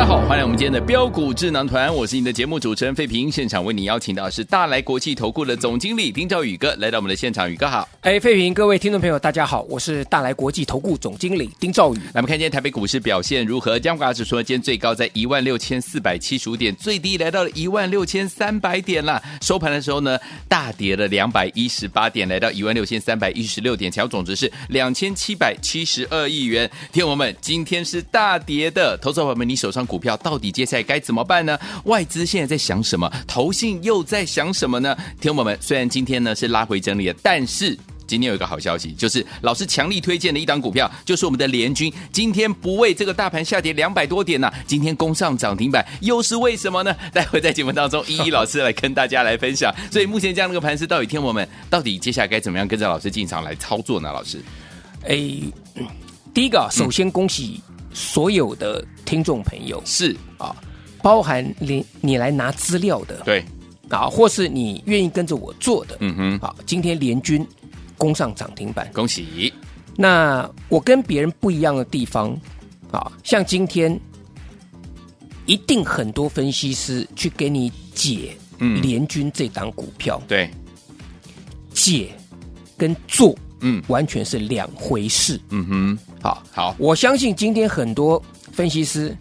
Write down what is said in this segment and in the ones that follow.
大家好，欢迎我们今天的标股智囊团，我是你的节目主持人费平。现场为你邀请到的是大来国际投顾的总经理丁兆宇哥来到我们的现场，宇哥好。哎，费平，各位听众朋友，大家好，我是大来国际投顾总经理丁兆宇。来，我们看今天台北股市表现如何？加权指数今天最高在一万六千四百七十五点，最低来到了一万六千三百点啦。收盘的时候呢，大跌了两百一十八点，来到一万六千三百一十六点，成交总值是两千七百七十二亿元。听我们，今天是大跌的，投资者朋友们，你手上股票到底接下来该怎么办呢？外资现在在想什么？投信又在想什么呢？听众朋友们，虽然今天呢是拉回整理了，但是今天有一个好消息，就是老师强力推荐的一档股票，就是我们的联军。今天不为这个大盘下跌两百多点呢、今天攻上涨停板，又是为什么呢？待会在节目当中，一一老师来跟大家来分享。所以目前这样的一个盘势，到底听我们到底接下来该怎么样跟着老师进场来操作呢？老师，哎，第一个，首先恭喜。所有的听众朋友。是。啊，包含你你来拿资料的，对。啊，或是你愿意跟着我做的，嗯哼，好，今天联军攻上涨停板，恭喜！那我跟别人不一样的地方啊，像今天一定很多分析师去给你解联军这档股票，对，解跟做。嗯，完全是两回事。嗯哼，好，好，我相信今天很多分析师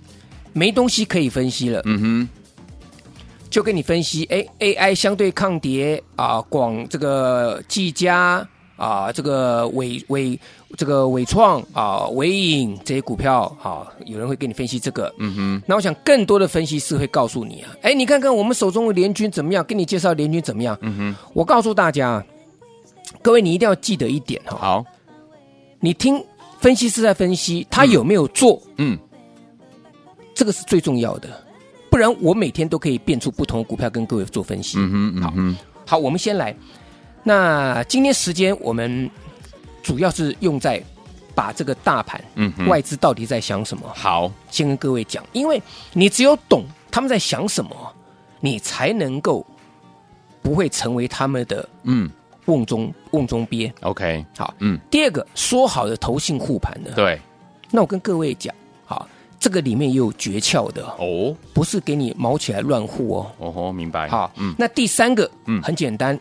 没东西可以分析了。嗯哼，就跟你分析，哎，AI 相对抗跌啊，广这个技嘉啊，这个伟伟这个伟创啊，伟影这些股票啊，有人会给你分析这个。嗯哼，那我想更多的分析师会告诉你啊，哎，你看看我们手中的联军怎么样？跟你介绍联军怎么样？嗯哼，我告诉大家。各位，你一定要记得一点哈。好，你听分析师在分析，他有没有做？嗯，这个是最重要的。不然我每天都可以变出不同的股票跟各位做分析。嗯哼，好，嗯，好，我们先来。那今天时间我们主要是用在把这个大盘，嗯，外资到底在想什么？好，先跟各位讲，因为你只有懂他们在想什么，你才能够不会成为他们的嗯。瓮中瓮中鳖，OK，好，嗯，第二个说好的投信护盘呢？对，那我跟各位讲，好，这个里面也有诀窍的哦，不是给你毛起来乱护哦，哦吼，明白，好，嗯，那第三个，嗯，很简单，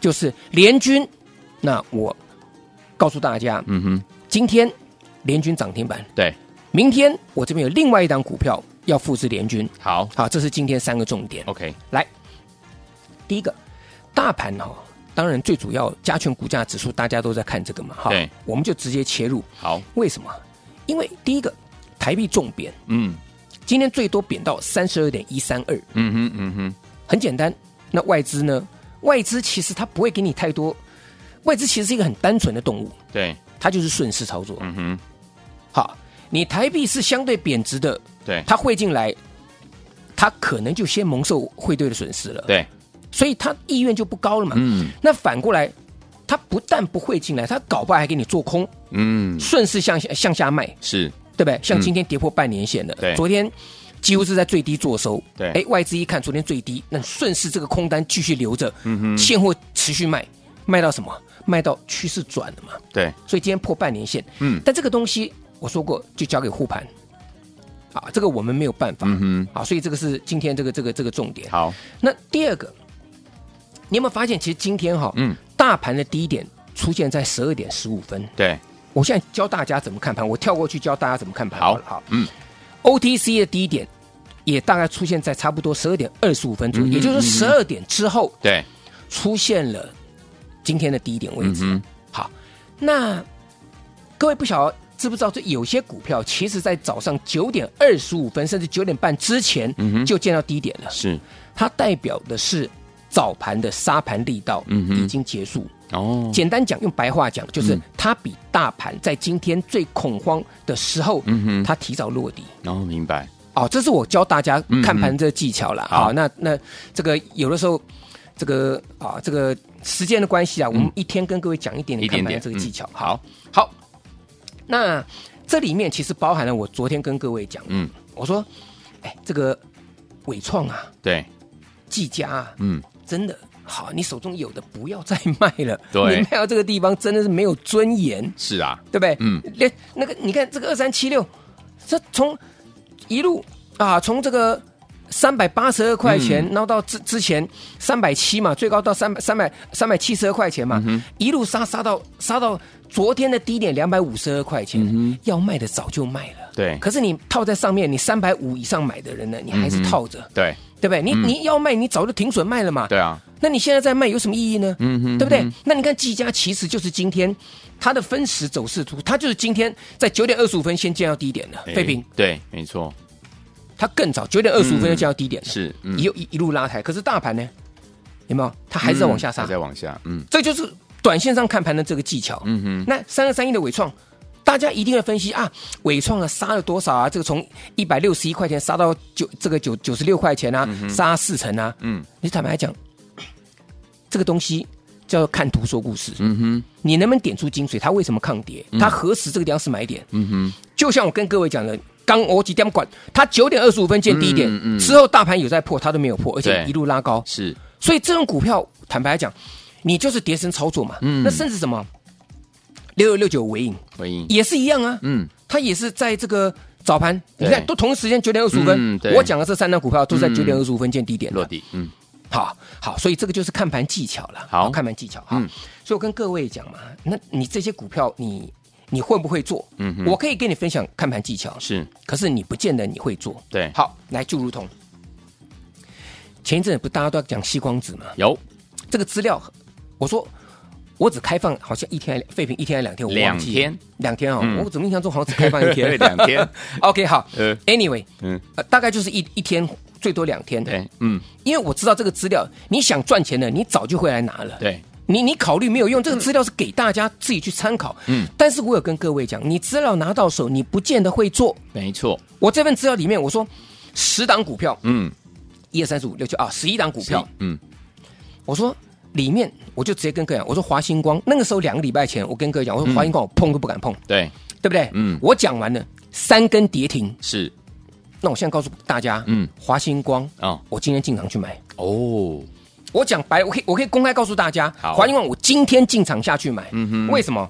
就是联军，那我告诉大家，嗯哼，今天联军涨停板，对，明天我这边有另外一档股票要复制联军，好，好，这是今天三个重点，OK，来，第一个，大盘哈。当然，最主要加权股价指数，大家都在看这个嘛，哈，对，我们就直接切入。好，为什么？因为第一个，台币重贬，嗯，今天最多贬到三十二点一三二，嗯哼，嗯哼，很简单。那外资呢？外资其实它不会给你太多，外资其实是一个很单纯的动物，对，它就是顺势操作。嗯哼，好，你台币是相对贬值的，对，它汇进来，它可能就先蒙受汇兑的损失了，对。所以他意愿就不高了嘛。嗯，那反过来，他不但不会进来，他搞不好还给你做空。嗯，顺势向下向下卖，是对不对？像今天跌破半年线的，对，昨天几乎是在最低做收。对，哎，外资一看昨天最低，那顺势这个空单继续留着，嗯哼，现货持续卖，卖到什么？卖到趋势转了嘛。对，所以今天破半年线。嗯，但这个东西我说过，就交给护盘。啊，这个我们没有办法。嗯哼，啊，所以这个是今天这个这个这个重点。好，那第二个。你有没有发现，其实今天哈，嗯，大盘的低点出现在十二点十五分。对，我现在教大家怎么看盘，我跳过去教大家怎么看盘。好，好，嗯，OTC 的低点也大概出现在差不多十二点二十五分左右，也就是十二点之后，对，出现了今天的低点位置。嗯，好，那各位不晓得知不知道，这有些股票其实在早上九点二十五分甚至九点半之前，嗯就见到低点了。是。它代表的是早盘的杀盘力道已经结束。哦，简单讲，用白话讲，就是它比大盘在今天最恐慌的时候，它提早落底。哦，明白。哦，这是我教大家看盘这个技巧了。好，那那这个有的时候，这个啊，这个时间的关系啊，我们一天跟各位讲一点点看盘这个技巧。好，好。那这里面其实包含了我昨天跟各位讲，嗯，我说，哎，这个伟创啊，对，技嘉啊，嗯，真的。好，你手中有的不要再卖了。对，你卖到这个地方真的是没有尊严。是啊，对不对？嗯，连那个你看这个二三七六，这从一路啊，从这个三百八十二块钱，然后到之之前三百七嘛，最高到三百三百三百七十二块钱嘛，一路杀杀到杀到昨天的低点两百五十二块钱，要卖的早就卖了。对，可是你套在上面，你三百五以上买的人呢，你还是套着。对。对不对？你你要卖，你早就停损卖了嘛。对啊。那你现在再卖有什么意义呢？嗯哼。对不对？那你看技嘉其实就是今天它的分时走势图，它就是今天在九点二十五分先见到低点的。废品。对，没错。它更早九点二十五分就见到低点了。是。一一一路拉抬，可是大盘呢？有没有？它还是在往下杀。还在往下。嗯。这就是短线上看盘的这个技巧。嗯哼。那三二三一的伟创。大家一定要分析啊，伟创啊杀了多少啊？这个从一百六十一块钱杀到九这个九九十六块钱啊，嗯、杀四成啊。嗯，你坦白来讲，这个东西叫做看图说故事。嗯哼，你能不能点出精髓？它为什么抗跌？它何时这个地方是买点？嗯哼，就像我跟各位讲的，刚我几点管，它九点二十五分见低点，嗯嗯、之后大盘有在破，它都没有破，而且一路拉高。是，所以这种股票坦白来讲，你就是跌升操作嘛。嗯，那甚至什么？六六六九尾影，尾影。也是一样啊，嗯，它也是在这个早盘，你看都同一时间九点二十五分，我讲的这三张股票都在九点二十五分见低点落地，嗯，好好，所以这个就是看盘技巧了，好，看盘技巧，嗯，所以我跟各位讲嘛，那你这些股票你你会不会做？嗯，我可以跟你分享看盘技巧，是，可是你不见得你会做，对，好，来就如同前一阵不大家都在讲吸光子吗，有。这个资料，我说。我只开放好像一天废品一天还两天，我忘记两天。两天啊！我怎么印象中好像只开放一天？两天？OK 好，Anyway，嗯，大概就是一一天最多两天，对，嗯，因为我知道这个资料，你想赚钱的，你早就会来拿了，对，你你考虑没有用，这个资料是给大家自己去参考，嗯，但是我有跟各位讲，你资料拿到手，你不见得会做，没错，我这份资料里面我说十档股票，嗯，一二三四五六七啊，十一档股票，嗯，我说。里面我就直接跟各位讲，我说华星光那个时候两个礼拜前，我跟各位讲，我说华星光我碰都不敢碰，对。对不对？嗯，我讲完了三根跌停是，那我现在告诉大家，嗯，华星光啊，我今天进场去买。哦，我讲白，我可以我可以公开告诉大家，华星光我今天进场下去买，嗯哼，为什么？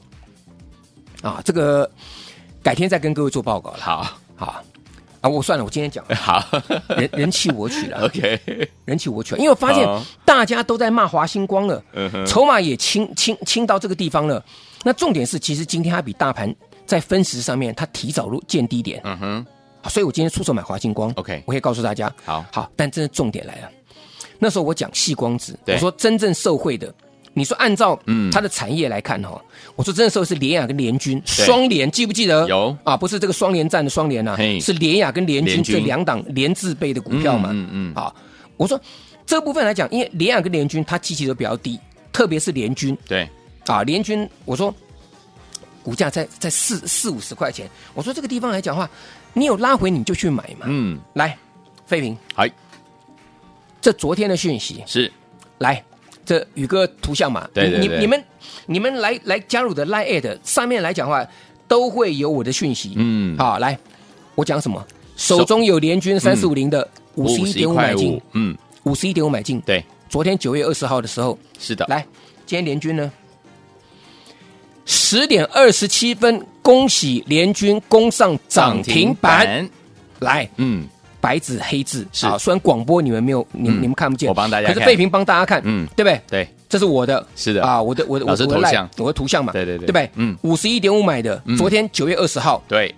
啊，这个改天再跟各位做报告了，好。好。啊，我算了，我今天讲。好，人人气我取了，OK，人气我取了，因为我发现大家都在骂华星光了，筹码也清清清到这个地方了。那重点是，其实今天它比大盘在分时上面，它提早入见低点，嗯哼，所以我今天出手买华星光，OK，我可以告诉大家，好，好，但真的重点来了，那时候我讲细光子，我说真正受惠的。你说按照它的产业来看哈，我说真的时候是联雅跟联军双联，记不记得？有啊，不是这个双联战的双联呐，是联雅跟联军这两档连字辈的股票嘛。嗯嗯。好，我说这部分来讲，因为联雅跟联军它基期都比较低，特别是联军。对。啊，联军，我说股价在在四四五十块钱，我说这个地方来讲的话，你有拉回你就去买嘛。嗯。来，废品。嗨。这昨天的讯息是来。这宇哥图像嘛，对对对，你你们你们来来加入的 Line@ 上面来讲的话，都会有我的讯息。嗯，好，来，我讲什么？手中有联军三四五零的五十一点五买进，嗯，五十一点五买进。对，昨天九月二十号的时候，是的。来，今天联军呢，十点二十七分，恭喜联军攻上涨停板。来，嗯。白纸黑字是。啊，虽然广播你们没有，你你们看不见，我帮大家，可是废平帮大家看，嗯，对不对？对，这是我的，是的。啊，我的我的我的头像，我的图像嘛，对对对，对不对？嗯，五十一点五买的，昨天九月二十号，对，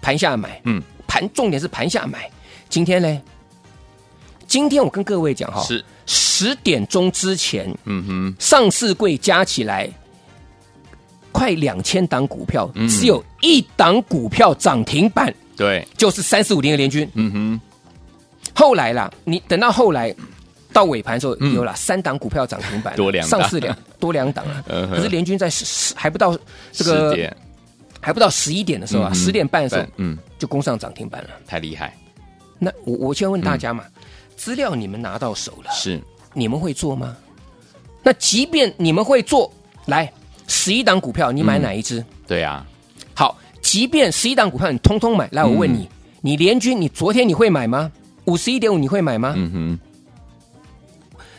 盘下买，嗯，盘重点是盘下买，今天呢？今天我跟各位讲哈，是。十点钟之前，嗯哼，上市柜加起来快两千档股票，只有一档股票涨停板。对，就是三四五零的联军。嗯哼，嗯，后来啦，你等到后来，到尾盘的时候有了三档股票涨停板，多两档。上市两 多两档啊。嗯可是联军在十十还不到这个还不到十一点的时候啊，十点半的时候嗯，就攻上涨停板了。太厉害，那我我先问大家嘛，资料你们拿到手了，是。你们会做吗？那即便你们会做，来十一档股票，你买哪一只？对啊，好，即便十一档股票你通通买，来我问你，你联军你昨天你会买吗？五十一点五你会买吗？嗯哼，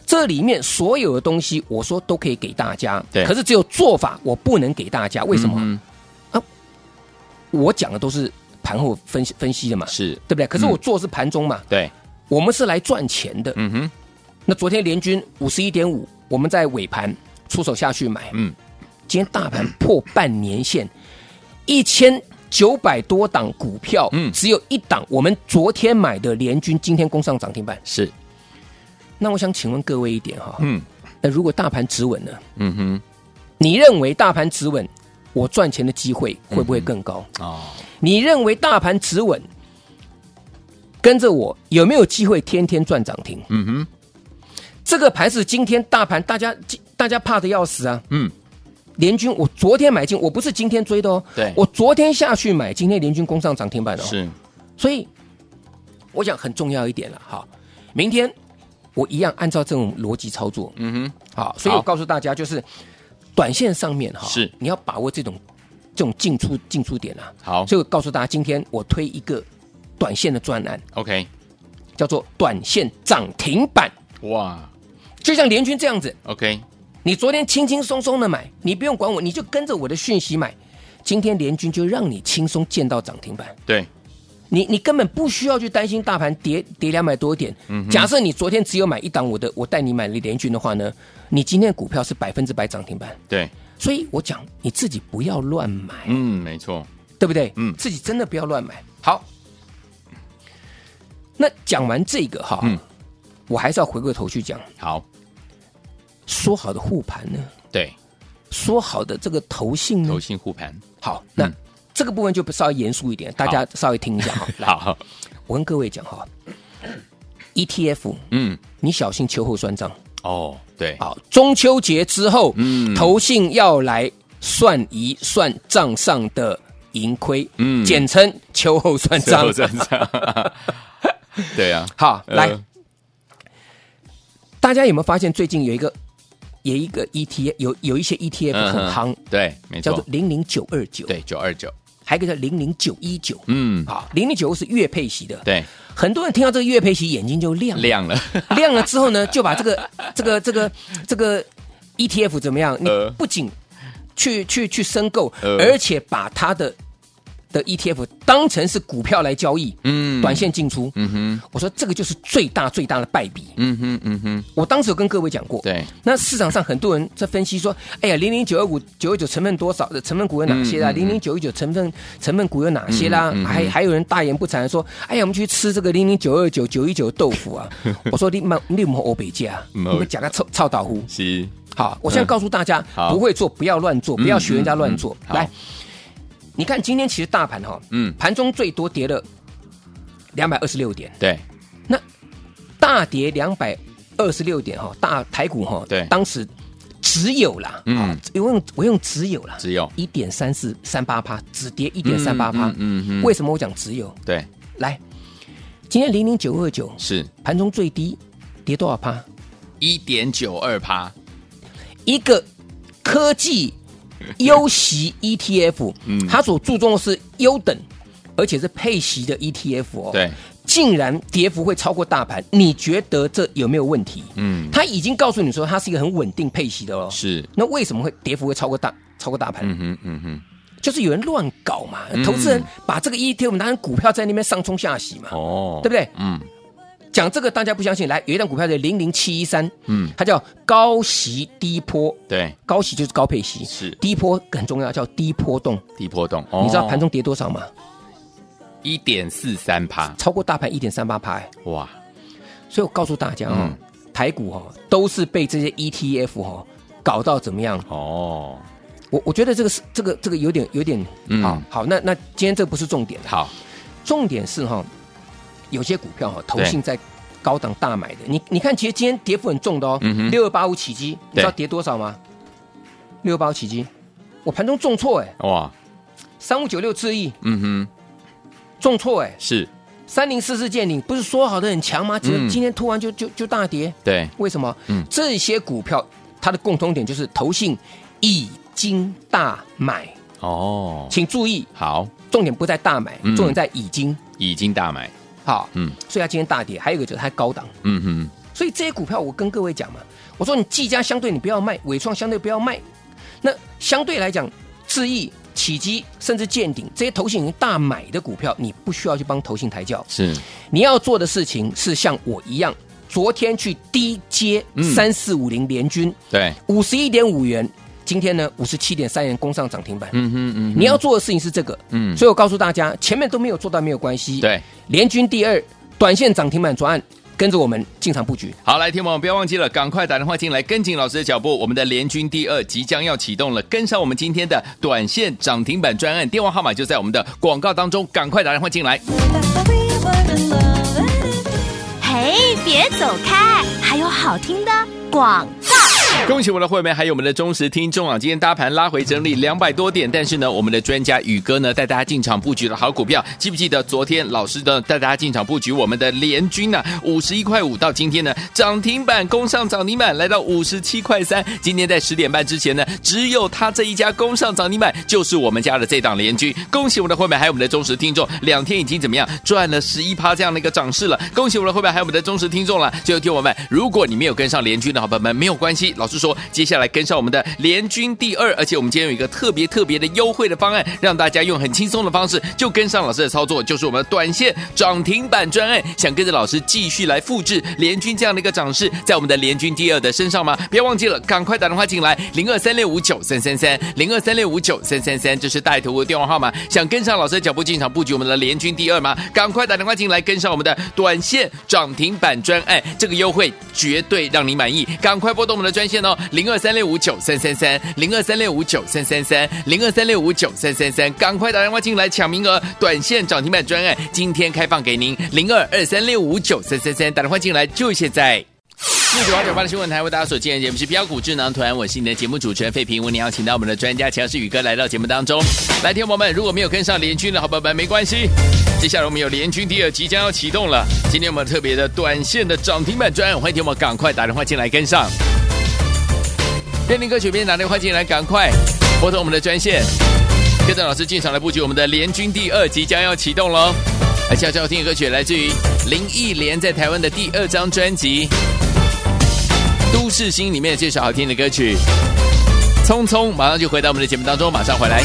这里面所有的东西，我说都可以给大家，对可是只有做法我不能给大家，为什么？嗯我讲的都是盘后分析分析的嘛，是，对不对？可是我做的是盘中嘛，对，我们是来赚钱的。嗯哼，那昨天联军五十一点五，我们在尾盘出手下去买，嗯，今天大盘破半年线，一千九百多档股票，嗯只有一档我们昨天买的联军，今天攻上涨停板。是，那我想请问各位一点哈，嗯那如果大盘止稳呢？嗯哼，你认为大盘止稳，我赚钱的机会会不会更高？哦，你认为大盘止稳，跟着我有没有机会天天赚涨停？嗯哼，这个盘是今天大盘，大家大家怕的要死啊！嗯，联军，我昨天买进，我不是今天追的哦。对我昨天下去买，今天联军攻上涨停板哦。，是，所以我想很重要一点了。哈，明天我一样按照这种逻辑操作。嗯哼，好，所以我告诉大家，就是短线上面哈，是你要把握这种这种进出进出点啊。好所以我告诉大家，今天我推一个短线的专栏，，OK，叫做短线涨停板，哇就像联军这样子。，OK，你昨天轻轻松松的买，你不用管我，你就跟着我的讯息买。今天联军就让你轻松见到涨停板，对，你你根本不需要去担心大盘跌跌两百多点。假设你昨天只有买一档我的，我带你买了联军的话呢，你今天的股票是百分之百涨停板。对，所以我讲你自己不要乱买，嗯，没错，对不对？嗯自己真的不要乱买。好，那讲完这个哈，嗯我还是要回过头去讲，好，说好的护盘呢，对，说好的这个投信呢？投，信护盘，好，那、嗯这个部分就稍微严肃一点，大家稍微听一下哈。来，好，我跟各位讲哈，ETF 嗯，你小心秋后算账。哦，对，好，中秋节之后，嗯。投信要来算一算账上的盈亏，嗯。简称秋后算账。对啊，好，呃。来，大家有没有发现最近有一个有一个 ETF 有有一些 ETF 嗯很夯，对，没错，叫做零零九二九，对，九二九，还有一个叫零零九一九。嗯，好，零零九是月配息的，对，很多人听到这个月配息眼睛就亮了，亮了，亮了之后呢，就把这个 这个这个这个 ETF 怎么样？你呃。不仅去去去申购，呃。而且把它的的 ETF 当成是股票来交易，嗯。短线进出。嗯哼，我说这个就是最大最大的败笔。嗯哼，嗯哼，我当时有跟各位讲过，对，那市场上很多人在分析说，哎呀，零零九二五九二九成分多少的成分股有哪些啦？零零九一九成分成分股有哪些啦？嗯嗯嗯。还还有人大言不惭说，哎呀，我们去吃这个零零九二九九一九豆腐啊！我说你们你们欧北价，你没有。们讲个臭臭豆腐。是，好，我现在告诉大家，好。不会做不要乱做，不要学人家乱做。来好，你看今天其实大盘哈，嗯。盘中最多跌了两百二十六点，对，那大跌两百二十六点哈，大台股哈，对。当时只有啦，嗯。啊，我用我用只有啦，只有。一点三四三八趴，只跌一点三八趴，嗯嗯嗯为什么我讲只有？对，来，今天零零九二九是。盘中最低跌多少趴？一点九二趴，一个科技 优息 ETF，嗯。它所注重的是优等，而且是配息的 ETF 哦，对，竟然跌幅会超过大盘，你觉得这有没有问题？嗯，他已经告诉你说，它是一个很稳定配息的哦。是，那为什么会跌幅会超过大超过大盘？嗯哼，嗯哼，就是有人乱搞嘛，嗯。投资人把这个 ETF 当成股票在那边上冲下洗嘛，哦，对不对？嗯，讲这个大家不相信，来有一档股票叫零零七一三，嗯。它叫高息低波，对，高息就是高配息，是。低波很重要，叫低波动。低波动，你知道盘中跌多少吗？一点四三趴，超过大盘一点三八趴。哇，所以我告诉大家哦，嗯台股哦都是被这些 ETF 哦搞到怎么样？哦，我我觉得这个是这个这个有点有点嗯。好好，那那今天这个不是重点，好，重点是哈、有些股票哈投信在高档大买的。你你看，其实今天跌幅很重的哦，六二八五起基，你知道跌多少吗？六二八五起基，我盘中重挫哎，哇，三五九六智易。嗯哼，重挫哎，是。三零四四建鼎不是说好的很强吗？怎嗯。么今天突然就就就大跌？对，为什么？嗯。这些股票它的共通点就是投信已经大买，哦，请注意，好，重点不在大买，嗯。重点在已经。已经大买，好。嗯。所以它今天大跌，还有一个就是它高档，嗯哼，所以这些股票我跟各位讲嘛，我说你技嘉相对你不要卖，伟创相对不要卖，那相对来讲，智易、起基甚至见顶这些投信已经大买的股票，你不需要去帮投信抬轿，是。你要做的事情是像我一样，昨天去低接嗯。三四五零联军对，五十一点五元，今天呢五十七点三元攻上涨停板。嗯哼嗯哼，你要做的事情是这个，嗯所以我告诉大家，前面都没有做到没有关系。对，联军第二，短线涨停板专案，跟着我们进场布局。好，来，听众们不要忘记了，赶快打电话进来，跟紧老师的脚步。我们的联军第二即将要启动了，跟上我们今天的短线涨停板专案，电话号码就在我们的广告当中，赶快打电话进来。嘿，别走开，还有好听的广告。恭喜我们的会员，还有我们的忠实听众啊！今天大盘拉回整理两百多点，但是呢，我们的专家宇哥呢带大家进场布局的好股票，记不记得昨天老师呢带大家进场布局我们的联军呢、五十一块五到今天呢涨停板攻上涨停板，来到五十七块三。今天在十点半之前呢，只有他这一家攻上涨停板，就是我们家的这档联军。恭喜我们的会员，还有我们的忠实听众，两天已经怎么样赚了十一趴这样的一个涨势了。恭喜我们的会员，还有我们的忠实听众了。最后听我们，如果你没有跟上联军的好朋友们，没有关系，老师说，接下来跟上我们的联军第二，而且我们今天有一个特别特别的优惠的方案，让大家用很轻松的方式就跟上老师的操作，就是我们的短线涨停板专案。想跟着老师继续来复制联军这样的一个涨势，在我们的联军第二的身上吗？不要忘记了，赶快打电话进来，零二三六五九三三三，零二三六五九三三三，这是带头的电话号码。想跟上老师的脚步进场布局我们的联军第二吗？赶快打电话进来，跟上我们的短线涨停板专案，这个优惠绝对让你满意。赶快拨动我们的专线哦，零二三六五九三三三，零二三六五九三三三，零二三六五九三三三，赶快打电话进来抢名额，短线涨停板专案今天开放给您，零二二三六五九三三三，打电话进来就现在。六九八九八的新闻台为大家所见的节目是标股智囊团，我是你的节目主持人费平，为你邀请到我们的专家强势宇哥来到节目当中。来，听众朋友们，如果没有跟上联军的好朋友们，没关系，接下来我们有联军第二即将要启动了。今天我们特别的短线的涨停板专案，欢迎听众们赶快打电话进来跟上。边听歌曲边打电话进来，赶快拨通我们的专线，跟着老师进场来布局我们的联军第二即将要启动喽。来，下次要听的歌曲来自于林忆莲在台湾的第二张专辑《都市心》里面的这首好听的歌曲《匆匆》，马上就回到我们的节目当中，马上回来。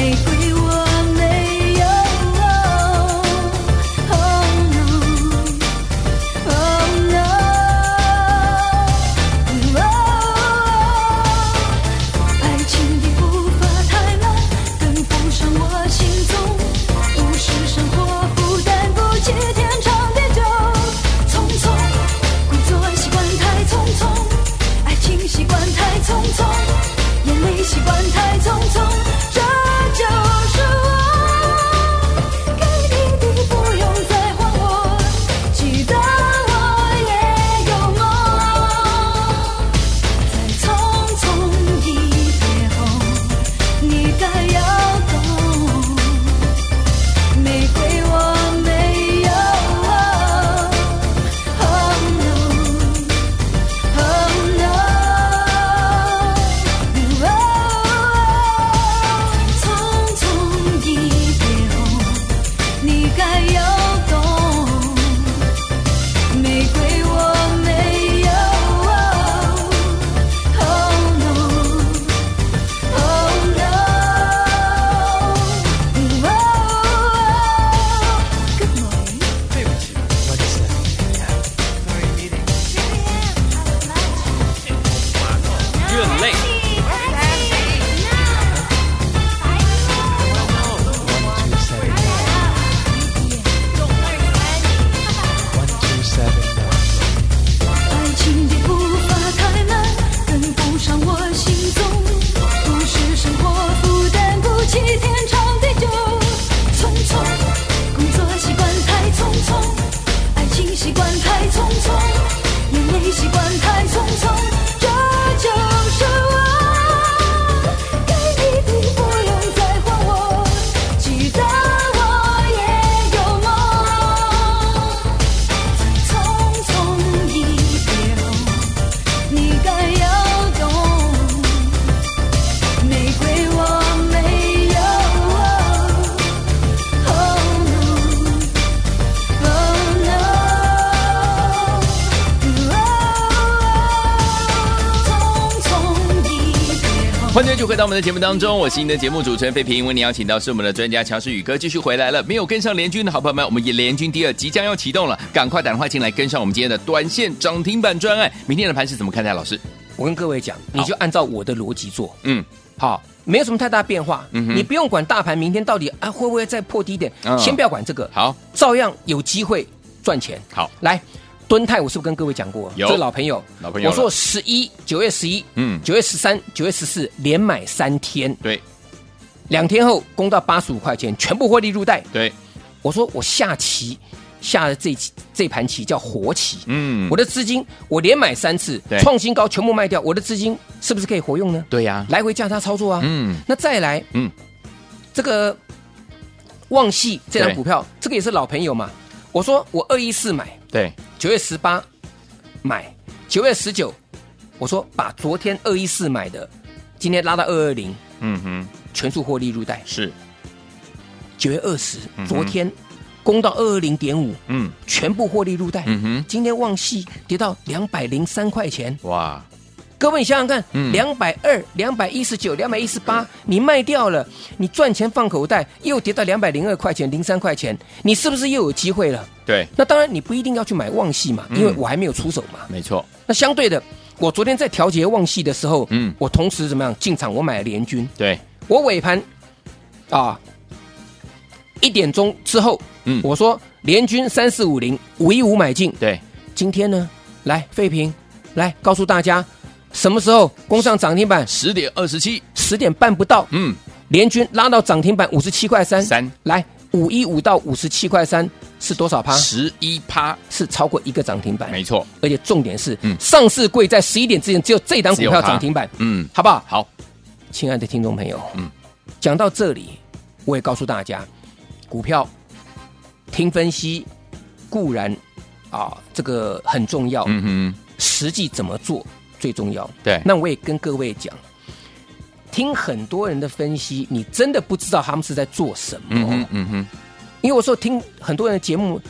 make 欢迎继续回到我们的节目当中，我是您的节目主持人费平。为您邀请到是我们的专家强势宇哥继续回来了。没有跟上联军的好朋友们，我们也联军第二即将要启动了，赶快打电话进来跟上我们今天的短线涨停板专案。明天的盘是怎么看待？老师，我跟各位讲，你就按照我的逻辑做，嗯，好，没有什么太大变化。嗯你不用管大盘明天到底啊会不会再破低点，嗯先不要管这个，好，照样有机会赚钱。好，来，敦泰，我是不是跟各位讲过？有。这老朋友，老朋友我说十一九月十一，嗯。九月十三、九月十四连买三天，对。两天后攻到八十五块钱，全部获利入袋。对，我说我下棋下的这这盘棋叫活棋，嗯。我的资金我连买三次，创新高全部卖掉，我的资金是不是可以活用呢？对呀，来回价差操作啊。嗯。那再来，嗯，这个旺系这张股票，这个也是老朋友嘛。我说我二一四买，对，九月十八买，九月十九，我说把昨天二一四买的，今天拉到二二零，嗯哼，全数获利入袋。是，九月二十嗯，昨天攻到二二零点五，嗯。全部获利入袋。嗯哼，今天旺系跌到两百零三块钱，哇，各位你想想看嗯，两百二、两百一十九、两百一十八，你卖掉了，你赚钱放口袋，又跌到两百零二块钱、零三块钱，你是不是又有机会了？对，那当然，你不一定要去买旺系嘛，嗯。因为我还没有出手嘛。没错，那相对的，我昨天在调节旺系的时候，嗯。嗯，我同时怎么样进场？我买了联军，对，我尾盘啊一点钟之后，嗯嗯，我说联军三四五零五一五买进，对，今天呢，来费平，来告诉大家什么时候攻上涨停板？十点二十七，十点半不到，嗯，联军拉到涨停板五十七块三，三。来五一五到五十七块三是多少趴？十一趴，是超过一个涨停板，没错，而且重点是，嗯。上市贵在十一点之前只有这档股票涨停板，嗯，好不好？好，亲爱的听众朋友，嗯嗯，讲到这里，我也告诉大家，股票听分析固然啊，这个很重要，嗯哼，实际怎么做最重要。对。那我也跟各位讲，听很多人的分析，你真的不知道他们是在做什么。嗯哼，嗯哼，因为有时候听很多人的节目，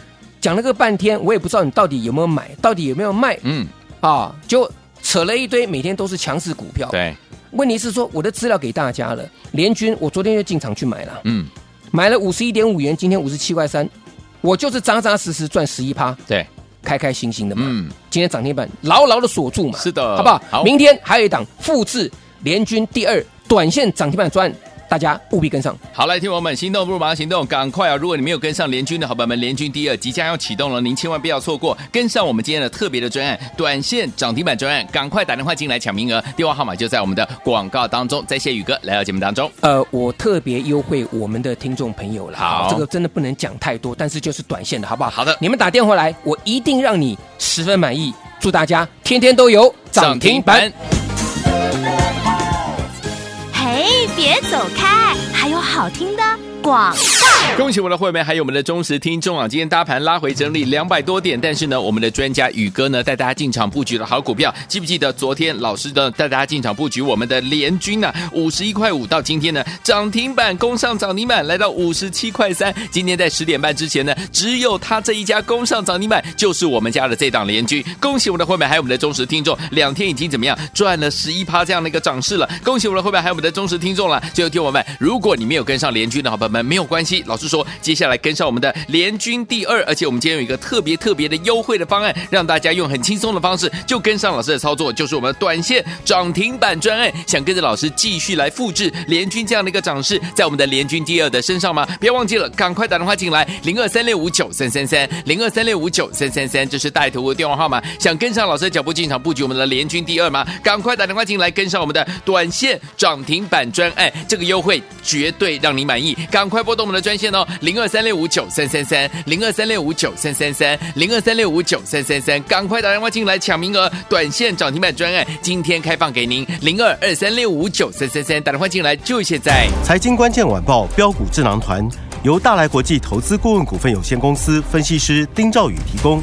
讲了个半天，我也不知道你到底有没有买，到底有没有卖。嗯，啊，就扯了一堆，每天都是强势股票。对，问题是说，我的资料给大家了，联军我昨天就进场去买了，嗯，买了五十一点五元，今天五十七块三，我就是扎扎实实赚十一趴，对，开开心心的嘛。嗯，今天涨停板牢牢的锁住嘛，是的好不好？好明天还有一档复制联军第二短线涨停板专案，大家务必跟上。好，来，听友们心动不如马上行动，赶快啊！如果你没有跟上联军的好朋友们，联军第二即将要启动了，您千万不要错过，跟上我们今天的特别的专案，短线涨停板专案，赶快打电话进来抢名额，电话号码就在我们的广告当中。再谢宇哥来到节目当中，呃，我特别优惠我们的听众朋友了，好这个真的不能讲太多，但是就是短线的好不好？好的你们打电话来，我一定让你十分满意。祝大家天天都有涨停板。别走开，还有好听的广。恭喜我们的会员，还有我们的忠实听众啊！今天大盘拉回整理两百多点，但是呢，我们的专家宇哥呢带大家进场布局了好股票，记不记得昨天老师呢带大家进场布局我们的联军呢、五十一块五到今天呢涨停板攻上涨停板，来到五十七块三。今天在十点半之前呢，只有他这一家攻上涨停板，就是我们家的这档联军。恭喜我们的会员，还有我们的忠实听众，两天已经怎么样赚了十一趴这样的一个涨势了。恭喜我们的会员，还有我们的忠实听众了。最后听我们，如果你没有跟上联军的好朋友们，没有关系。老师说，接下来跟上我们的联军第二，而且我们今天有一个特别特别的优惠的方案，让大家用很轻松的方式就跟上老师的操作，就是我们的短线涨停板专案。想跟着老师继续来复制联军这样的一个涨势，在我们的联军第二的身上吗？不要忘记了，赶快打电话进来，零二三六五九三三三，零二三六五九三三三，这是带头的电话号码。想跟上老师的脚步进场布局我们的联军第二吗？赶快打电话进来，跟上我们的短线涨停板专案，这个优惠绝对让你满意。赶赶快拨动我们的专线哦，零二三六五九三三三，零二三六五九三三三，零二三六五九三三三，赶快打电话进来抢名额，短线涨停板专案今天开放给您，零二二三六五九三三三，打电话进来就现在。财经关键晚报标股智囊团由大来国际投资顾问股份有限公司分析师丁兆宇提供。